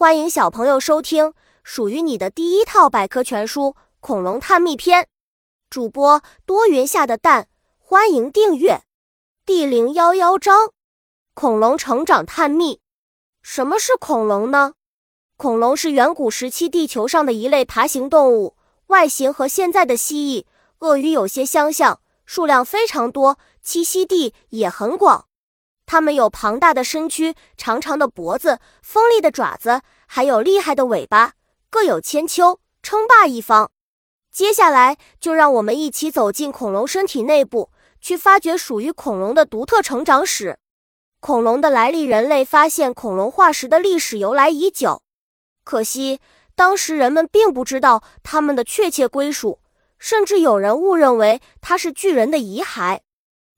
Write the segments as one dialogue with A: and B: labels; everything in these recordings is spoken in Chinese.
A: 欢迎小朋友收听属于你的第一套百科全书《恐龙探秘篇》，主播多云下的蛋，欢迎订阅。第零幺幺章：恐龙成长探秘。什么是恐龙呢？恐龙是远古时期地球上的一类爬行动物，外形和现在的蜥蜴、鳄鱼有些相像，数量非常多，栖息地也很广。它们有庞大的身躯、长长的脖子、锋利的爪子，还有厉害的尾巴，各有千秋，称霸一方。接下来，就让我们一起走进恐龙身体内部，去发掘属于恐龙的独特成长史。恐龙的来历，人类发现恐龙化石的历史由来已久，可惜当时人们并不知道它们的确切归属，甚至有人误认为它是巨人的遗骸。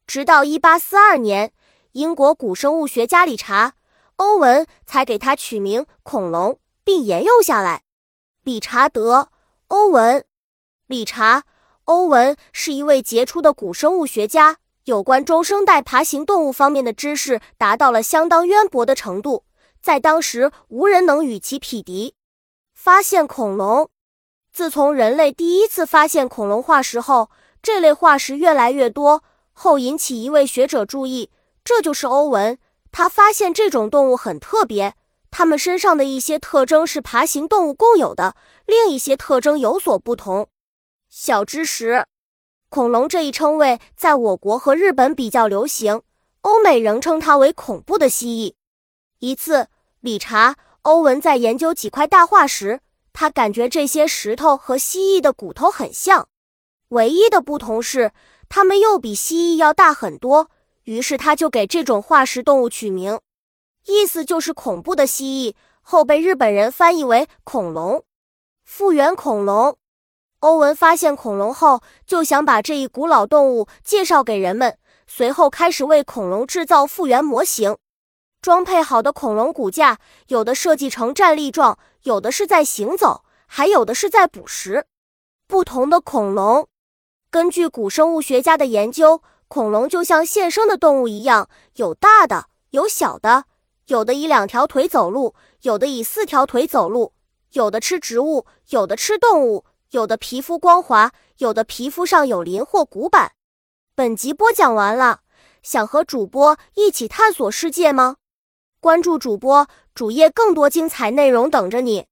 A: 直到一八四二年。英国古生物学家理查·欧文才给它取名恐龙，并沿用下来。理查德·欧文，理查·欧文是一位杰出的古生物学家，有关中生代爬行动物方面的知识达到了相当渊博的程度，在当时无人能与其匹敌。发现恐龙，自从人类第一次发现恐龙化石后，这类化石越来越多，后引起一位学者注意。这就是欧文，他发现这种动物很特别，它们身上的一些特征是爬行动物共有的，另一些特征有所不同。小知识：恐龙这一称谓在我国和日本比较流行，欧美仍称它为恐怖的蜥蜴。一次，理查·欧文在研究几块大化石，他感觉这些石头和蜥蜴的骨头很像，唯一的不同是，它们又比蜥蜴要大很多。于是他就给这种化石动物取名，意思就是恐怖的蜥蜴，后被日本人翻译为恐龙。复原恐龙，欧文发现恐龙后，就想把这一古老动物介绍给人们，随后开始为恐龙制造复原模型。装配好的恐龙骨架，有的设计成站立状，有的是在行走，还有的是在捕食。不同的恐龙，根据古生物学家的研究。恐龙就像现生的动物一样，有大的，有小的，有的以两条腿走路，有的以四条腿走路，有的吃植物，有的吃动物，有的皮肤光滑，有的皮肤上有鳞或骨板。本集播讲完了，想和主播一起探索世界吗？关注主播主页，更多精彩内容等着你。